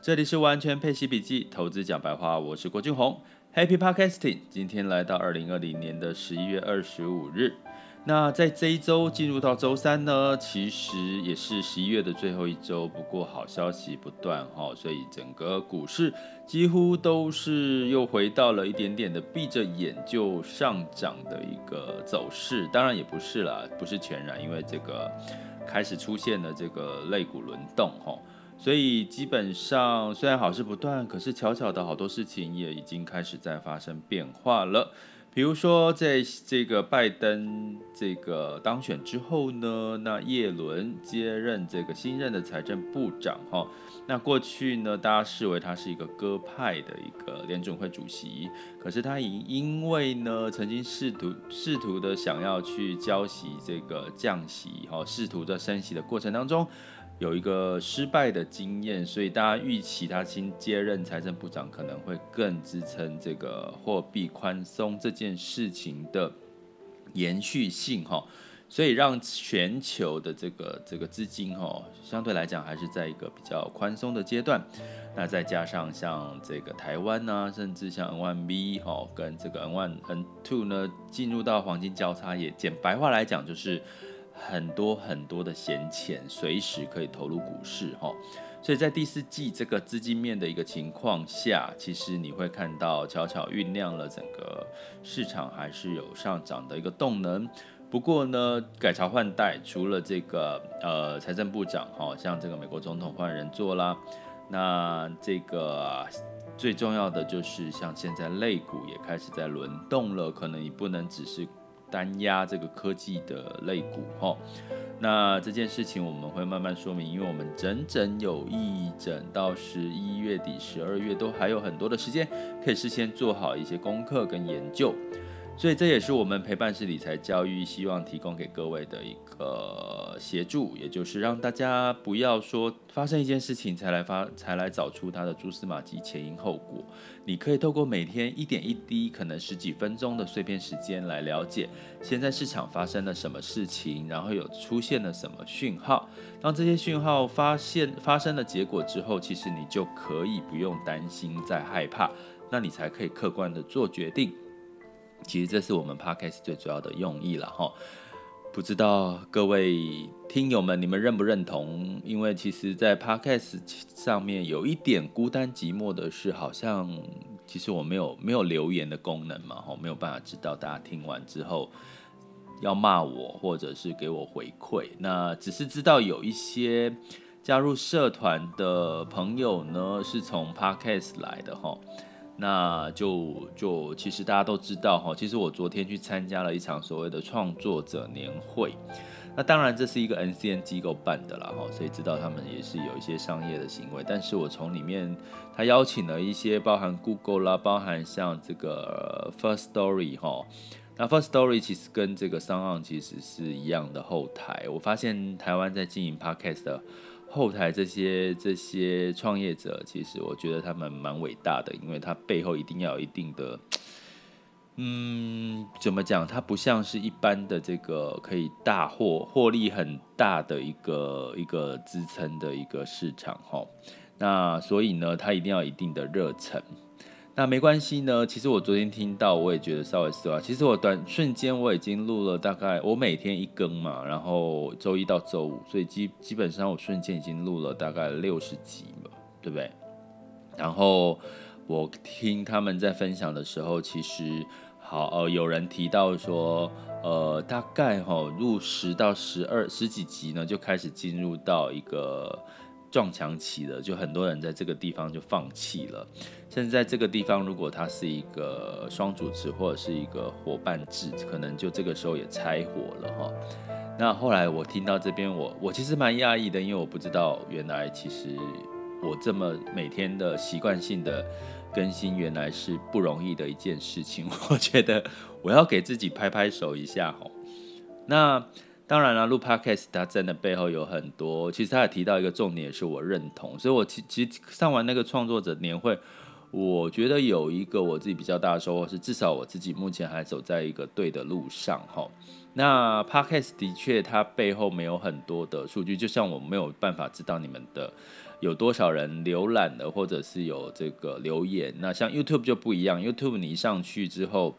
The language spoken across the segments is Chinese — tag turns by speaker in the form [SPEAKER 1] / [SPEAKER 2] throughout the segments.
[SPEAKER 1] 这里是完全配息笔记，投资讲白话，我是郭俊宏，Happy Podcasting。今天来到二零二零年的十一月二十五日，那在这一周进入到周三呢，其实也是十一月的最后一周。不过好消息不断哈，所以整个股市几乎都是又回到了一点点的闭着眼就上涨的一个走势。当然也不是啦，不是全然，因为这个开始出现了这个类股轮动哈。所以基本上虽然好事不断，可是巧巧的好多事情也已经开始在发生变化了。比如说，在这个拜登这个当选之后呢，那叶伦接任这个新任的财政部长哈。那过去呢，大家视为他是一个鸽派的一个联准会主席，可是他因因为呢，曾经试图试图的想要去浇熄这个降息哈，试图在升息的过程当中。有一个失败的经验，所以大家预期他新接任财政部长可能会更支撑这个货币宽松这件事情的延续性哈，所以让全球的这个这个资金哈相对来讲还是在一个比较宽松的阶段。那再加上像这个台湾呐，甚至像 N1B 哈跟这个 N1 N2 呢进入到黄金交叉，也简白话来讲就是。很多很多的闲钱随时可以投入股市哈，所以在第四季这个资金面的一个情况下，其实你会看到悄悄酝酿了整个市场还是有上涨的一个动能。不过呢，改朝换代，除了这个呃财政部长哈，像这个美国总统换人做啦，那这个最重要的就是像现在类股也开始在轮动了，可能你不能只是。单压这个科技的类股哈，那这件事情我们会慢慢说明，因为我们整整有一整到十一月底、十二月都还有很多的时间，可以事先做好一些功课跟研究。所以这也是我们陪伴式理财教育希望提供给各位的一个协助，也就是让大家不要说发生一件事情才来发才来找出它的蛛丝马迹、前因后果。你可以透过每天一点一滴，可能十几分钟的碎片时间来了解现在市场发生了什么事情，然后有出现了什么讯号。当这些讯号发现发生了结果之后，其实你就可以不用担心再害怕，那你才可以客观的做决定。其实这是我们 Podcast 最主要的用意了哈，不知道各位听友们你们认不认同？因为其实，在 Podcast 上面有一点孤单寂寞的是，好像其实我没有没有留言的功能嘛，哈，没有办法知道大家听完之后要骂我或者是给我回馈。那只是知道有一些加入社团的朋友呢，是从 Podcast 来的哈。那就就其实大家都知道哈，其实我昨天去参加了一场所谓的创作者年会，那当然这是一个 NCN 机构办的啦哈，所以知道他们也是有一些商业的行为，但是我从里面他邀请了一些包含 Google 啦，包含像这个 First Story 哈，那 First Story 其实跟这个 SoundOn 其实是一样的后台，我发现台湾在经营 Podcast 的。后台这些这些创业者，其实我觉得他们蛮伟大的，因为他背后一定要有一定的，嗯，怎么讲？他不像是一般的这个可以大获获利很大的一个一个支撑的一个市场哈。那所以呢，他一定要一定的热忱。那没关系呢，其实我昨天听到，我也觉得稍微失望。其实我短瞬间我已经录了大概，我每天一更嘛，然后周一到周五，所以基基本上我瞬间已经录了大概六十集了，对不对？然后我听他们在分享的时候，其实好呃，有人提到说，呃，大概哈录十到十二十几集呢，就开始进入到一个。撞墙期了，就很多人在这个地方就放弃了。甚至在这个地方，如果他是一个双主持或者是一个伙伴制，可能就这个时候也拆伙了哈。那后来我听到这边，我我其实蛮讶异的，因为我不知道原来其实我这么每天的习惯性的更新，原来是不容易的一件事情。我觉得我要给自己拍拍手一下哈。那。当然了，录 Podcast 它真的背后有很多。其实他也提到一个重点，也是我认同。所以我其其实上完那个创作者年会，我觉得有一个我自己比较大的收获是，至少我自己目前还走在一个对的路上哈。那 Podcast 的确它背后没有很多的数据，就像我没有办法知道你们的有多少人浏览的，或者是有这个留言。那像 YouTube 就不一样，YouTube 你一上去之后，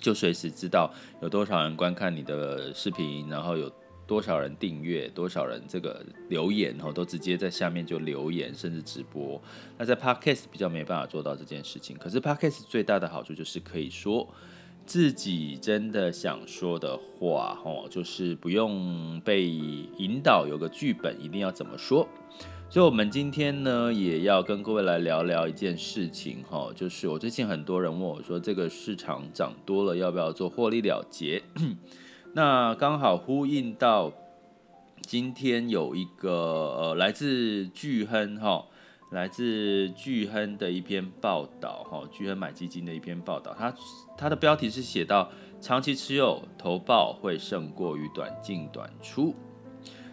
[SPEAKER 1] 就随时知道有多少人观看你的视频，然后有多少人订阅，多少人这个留言，然后都直接在下面就留言，甚至直播。那在 Podcast 比较没办法做到这件事情，可是 Podcast 最大的好处就是可以说。自己真的想说的话，吼，就是不用被引导，有个剧本一定要怎么说。所以，我们今天呢，也要跟各位来聊聊一件事情，哈，就是我最近很多人问我说，这个市场涨多了，要不要做获利了结？那刚好呼应到今天有一个呃，来自巨亨，哈。来自巨亨的一篇报道，哈，巨亨买基金的一篇报道，它它的标题是写到长期持有投报会胜过于短进短出。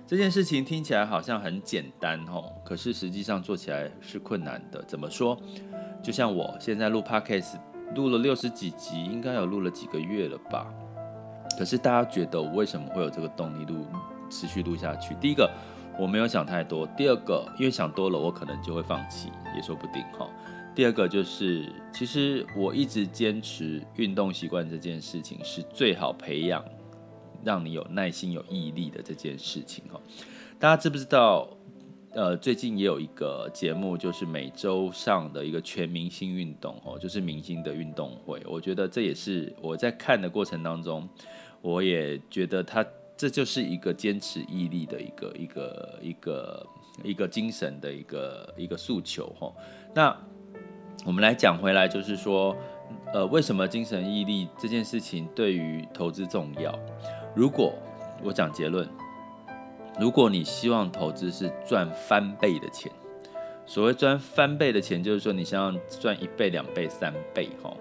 [SPEAKER 1] 这件事情听起来好像很简单，吼，可是实际上做起来是困难的。怎么说？就像我现在录 Podcast，录了六十几集，应该有录了几个月了吧？可是大家觉得我为什么会有这个动力录持续录下去？第一个。我没有想太多。第二个，因为想多了，我可能就会放弃，也说不定哈。第二个就是，其实我一直坚持运动习惯这件事情是最好培养，让你有耐心、有毅力的这件事情哈。大家知不知道？呃，最近也有一个节目，就是每周上的一个全明星运动哦，就是明星的运动会。我觉得这也是我在看的过程当中，我也觉得他。这就是一个坚持毅力的一个一个一个一个精神的一个一个诉求哈。那我们来讲回来，就是说，呃，为什么精神毅力这件事情对于投资重要？如果我讲结论，如果你希望投资是赚翻倍的钱，所谓赚翻倍的钱，就是说你想要赚一倍、两倍、三倍哈。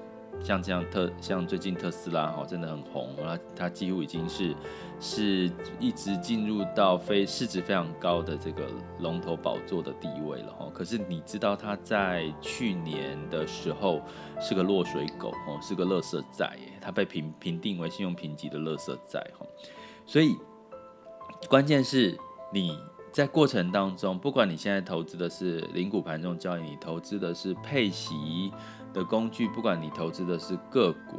[SPEAKER 1] 像这样特像最近特斯拉哈真的很红，它它几乎已经是是一直进入到非市值非常高的这个龙头宝座的地位了哈。可是你知道它在去年的时候是个落水狗哦，是个垃圾债耶，它被评评定为信用评级的垃圾债哈。所以关键是你在过程当中，不管你现在投资的是零股盘中交易，你投资的是配息。的工具，不管你投资的是个股，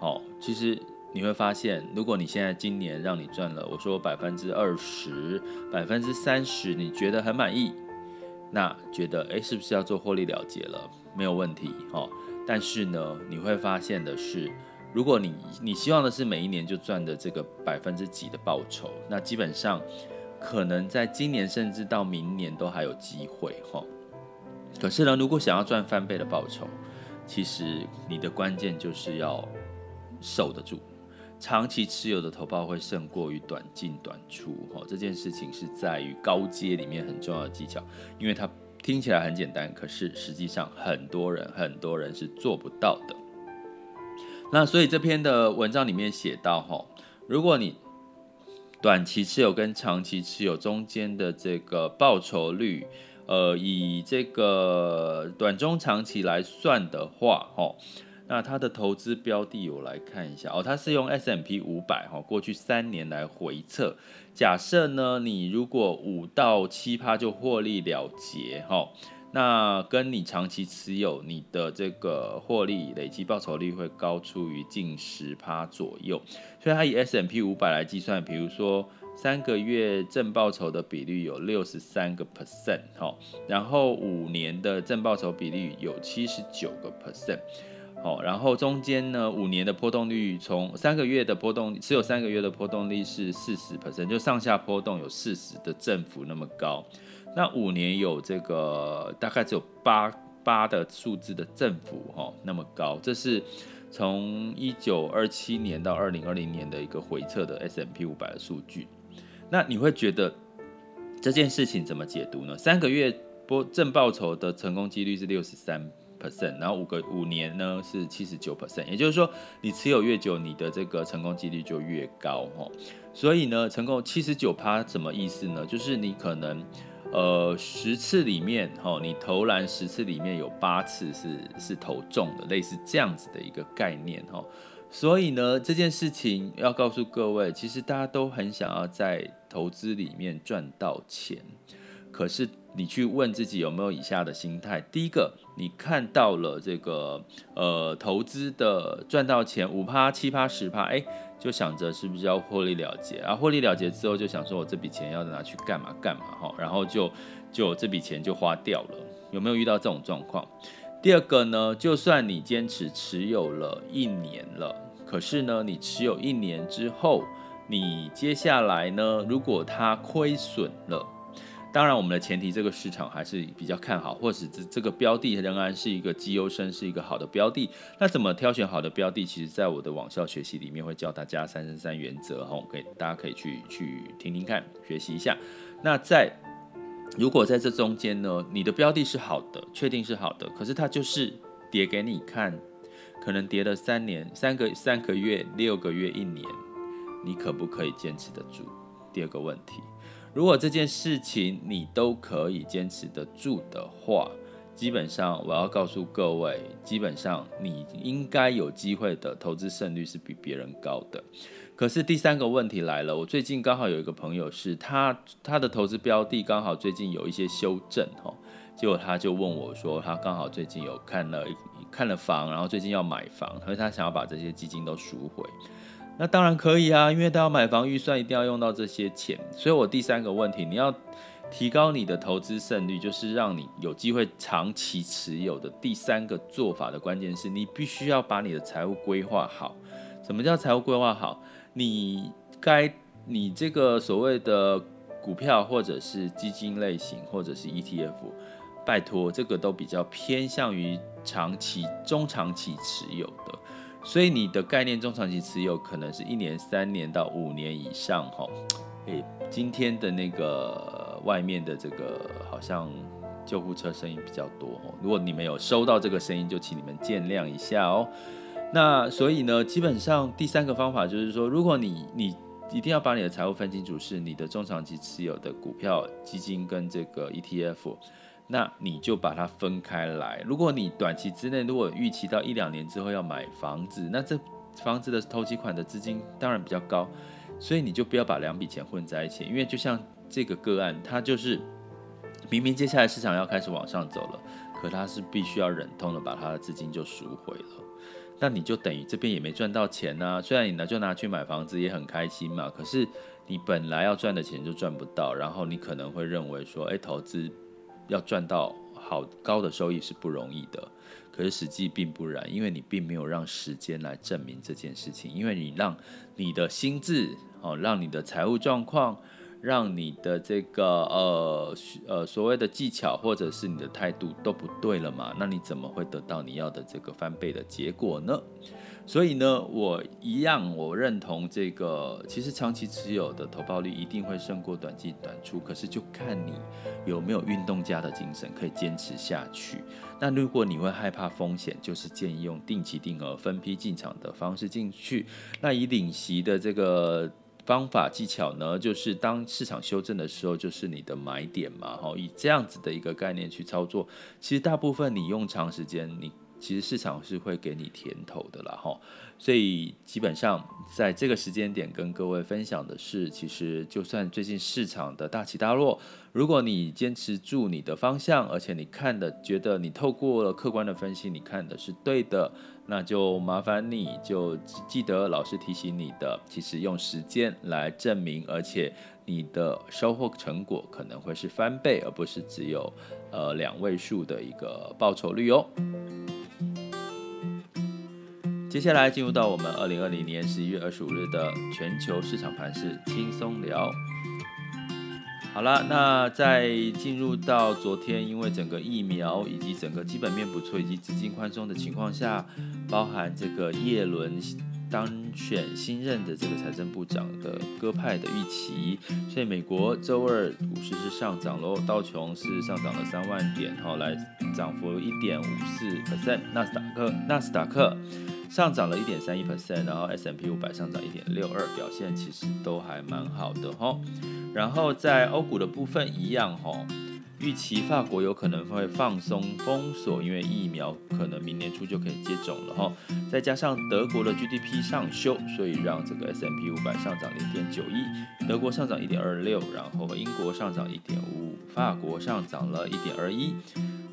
[SPEAKER 1] 好，其实你会发现，如果你现在今年让你赚了，我说百分之二十、百分之三十，你觉得很满意，那觉得诶，是不是要做获利了结了？没有问题，哈。但是呢，你会发现的是，如果你你希望的是每一年就赚的这个百分之几的报酬，那基本上可能在今年甚至到明年都还有机会，哈。可是呢，如果想要赚翻倍的报酬，其实你的关键就是要守得住，长期持有的投报会胜过于短进短出。哈，这件事情是在于高阶里面很重要的技巧，因为它听起来很简单，可是实际上很多人很多人是做不到的。那所以这篇的文章里面写到，哈，如果你短期持有跟长期持有中间的这个报酬率。呃，以这个短中长期来算的话，哦，那它的投资标的我来看一下哦，它是用 S M P 五百哈，过去三年来回测。假设呢，你如果五到七趴就获利了结哈，那跟你长期持有，你的这个获利累积报酬率会高出于近十趴左右。所以它以 S M P 五百来计算，比如说。三个月正报酬的比率有六十三个 percent，好，然后五年的正报酬比率有七十九个 percent，好，然后中间呢，五年的波动率从三个月的波动持有三个月的波动率是四十 percent，就上下波动有四十的振幅那么高，那五年有这个大概只有八八的数字的振幅哈那么高，这是从一九二七年到二零二零年的一个回测的 S M P 五百的数据。那你会觉得这件事情怎么解读呢？三个月波正报酬的成功几率是六十三 percent，然后五个五年呢是七十九 percent，也就是说你持有越久，你的这个成功几率就越高哈。所以呢，成功七十九趴什么意思呢？就是你可能呃十次里面哈，你投篮十次里面有八次是是投中的，类似这样子的一个概念哈。所以呢，这件事情要告诉各位，其实大家都很想要在投资里面赚到钱，可是你去问自己有没有以下的心态：第一个，你看到了这个呃投资的赚到钱五趴、七趴、十趴，哎，就想着是不是要获利了结啊？获利了结之后，就想说我这笔钱要拿去干嘛干嘛哈，然后就就这笔钱就花掉了。有没有遇到这种状况？第二个呢，就算你坚持持有了一年了，可是呢，你持有一年之后，你接下来呢，如果它亏损了。当然，我们的前提，这个市场还是比较看好，或是这这个标的仍然是一个绩优生，是一个好的标的。那怎么挑选好的标的？其实，在我的网校学习里面会教大家三三三原则，哈，给大家可以去去听听看，学习一下。那在如果在这中间呢，你的标的是好的，确定是好的，可是它就是跌给你看，可能跌了三年、三个三个月、六个月、一年，你可不可以坚持得住？第二个问题。如果这件事情你都可以坚持得住的话，基本上我要告诉各位，基本上你应该有机会的投资胜率是比别人高的。可是第三个问题来了，我最近刚好有一个朋友是他他的投资标的刚好最近有一些修正哈，结果他就问我说，他刚好最近有看了看了房，然后最近要买房，所以他想要把这些基金都赎回。那当然可以啊，因为他要买房，预算一定要用到这些钱。所以我第三个问题，你要提高你的投资胜率，就是让你有机会长期持有的第三个做法的关键是你必须要把你的财务规划好。什么叫财务规划好？你该你这个所谓的股票或者是基金类型或者是 ETF，拜托这个都比较偏向于长期、中长期持有的。所以你的概念中长期持有可能是一年、三年到五年以上，哈。诶，今天的那个外面的这个好像救护车声音比较多哦。如果你们有收到这个声音，就请你们见谅一下哦。那所以呢，基本上第三个方法就是说，如果你你一定要把你的财务分清楚，是你的中长期持有的股票、基金跟这个 ETF。那你就把它分开来。如果你短期之内，如果预期到一两年之后要买房子，那这房子的投机款的资金当然比较高，所以你就不要把两笔钱混在一起。因为就像这个个案，它就是明明接下来市场要开始往上走了，可它是必须要忍痛的把它的资金就赎回了。那你就等于这边也没赚到钱啊。虽然你呢就拿去买房子也很开心嘛，可是你本来要赚的钱就赚不到，然后你可能会认为说，哎，投资。要赚到好高的收益是不容易的，可是实际并不然，因为你并没有让时间来证明这件事情，因为你让你的心智哦，让你的财务状况，让你的这个呃呃所谓的技巧或者是你的态度都不对了嘛，那你怎么会得到你要的这个翻倍的结果呢？所以呢，我一样，我认同这个。其实长期持有的投报率一定会胜过短进短出，可是就看你有没有运动家的精神，可以坚持下去。那如果你会害怕风险，就是建议用定期定额分批进场的方式进去。那以领息的这个方法技巧呢，就是当市场修正的时候，就是你的买点嘛。哈，以这样子的一个概念去操作，其实大部分你用长时间你。其实市场是会给你甜头的啦，哈，所以基本上在这个时间点跟各位分享的是，其实就算最近市场的大起大落，如果你坚持住你的方向，而且你看的觉得你透过了客观的分析，你看的是对的，那就麻烦你就记得老师提醒你的，其实用时间来证明，而且你的收获成果可能会是翻倍，而不是只有呃两位数的一个报酬率哦。接下来进入到我们二零二零年十一月二十五日的全球市场盘势轻松聊。好了，那在进入到昨天，因为整个疫苗以及整个基本面不错，以及资金宽松的情况下，包含这个叶伦当选新任的这个财政部长的鸽派的预期，所以美国周二股市是上涨喽，道琼是上涨了三万点，好，来涨幅一点五四 percent，纳斯达克纳斯达克。上涨了一点三一 percent，然后 S M P 五百上涨一点六二，表现其实都还蛮好的哈。然后在欧股的部分一样哈，预期法国有可能会放松封锁，因为疫苗可能明年初就可以接种了哈。再加上德国的 GDP 上修，所以让这个 S M P 五百上涨零点九一，德国上涨一点二六，然后英国上涨一点五，法国上涨了一点二一。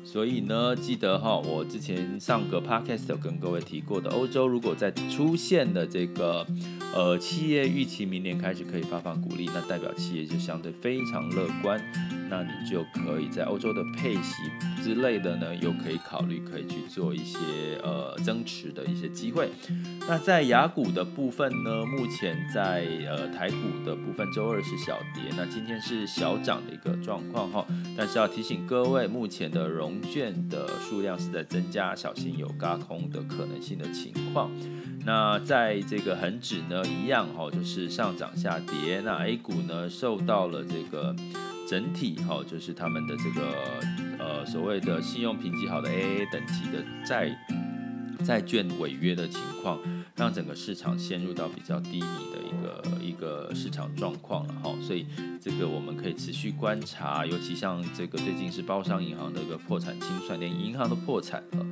[SPEAKER 1] 所以呢，记得哈，我之前上个 podcast 有跟各位提过的，欧洲如果在出现的这个呃企业预期明年开始可以发放股利，那代表企业就相对非常乐观。那你就可以在欧洲的配息之类的呢，又可以考虑可以去做一些呃增持的一些机会。那在雅股的部分呢，目前在呃台股的部分，周二是小跌，那今天是小涨的一个状况哈。但是要提醒各位，目前的融券的数量是在增加，小心有轧空的可能性的情况。那在这个恒指呢，一样哈，就是上涨下跌。那 A 股呢，受到了这个。整体哈，就是他们的这个呃所谓的信用评级好的 AA 等级的债债券违约的情况，让整个市场陷入到比较低迷的一个一个市场状况了哈，所以这个我们可以持续观察，尤其像这个最近是包商银行的一个破产清算，连银行都破产了，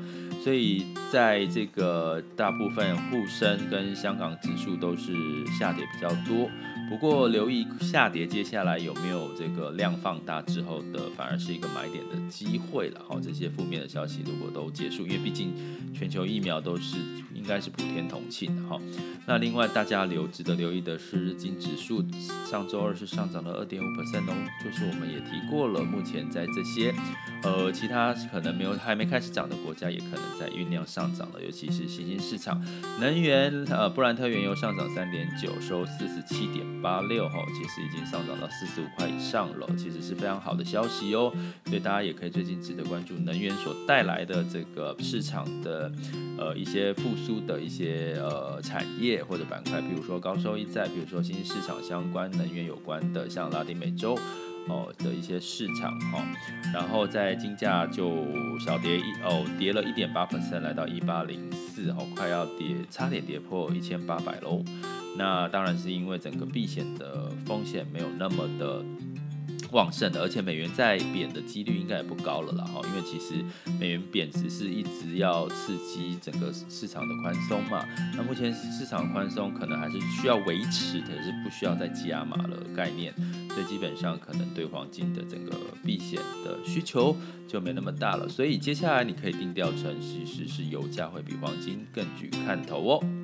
[SPEAKER 1] 所以在这个大部分沪深跟香港指数都是下跌比较多。不过留意下跌，接下来有没有这个量放大之后的，反而是一个买点的机会了。好，这些负面的消息如果都结束，因为毕竟全球疫苗都是应该是普天同庆的哈。那另外大家留值得留意的是，日经指数上周二是上涨了二点五 percent 哦，就是我们也提过了，目前在这些呃其他可能没有还没开始涨的国家，也可能在酝酿上涨了，尤其是新兴市场能源，呃布兰特原油上涨三点九，收四十七点八六哈，其实已经上涨到四十五块以上了，其实是非常好的消息哦。所以大家也可以最近值得关注能源所带来的这个市场的呃一些复苏的一些呃产业或者板块，比如说高收益债，比如说新兴市场相关能源有关的，像拉丁美洲哦的一些市场哈。然后在金价就小跌一哦，跌了一点八 percent，来到一八零四哦，快要跌差点跌破一千八百喽。那当然是因为整个避险的风险没有那么的旺盛的，而且美元再贬的几率应该也不高了啦哈，因为其实美元贬值是一直要刺激整个市场的宽松嘛。那目前市场宽松可能还是需要维持的，是不需要再加码了概念，所以基本上可能对黄金的整个避险的需求就没那么大了。所以接下来你可以定调成，其实是油价会比黄金更具看头哦。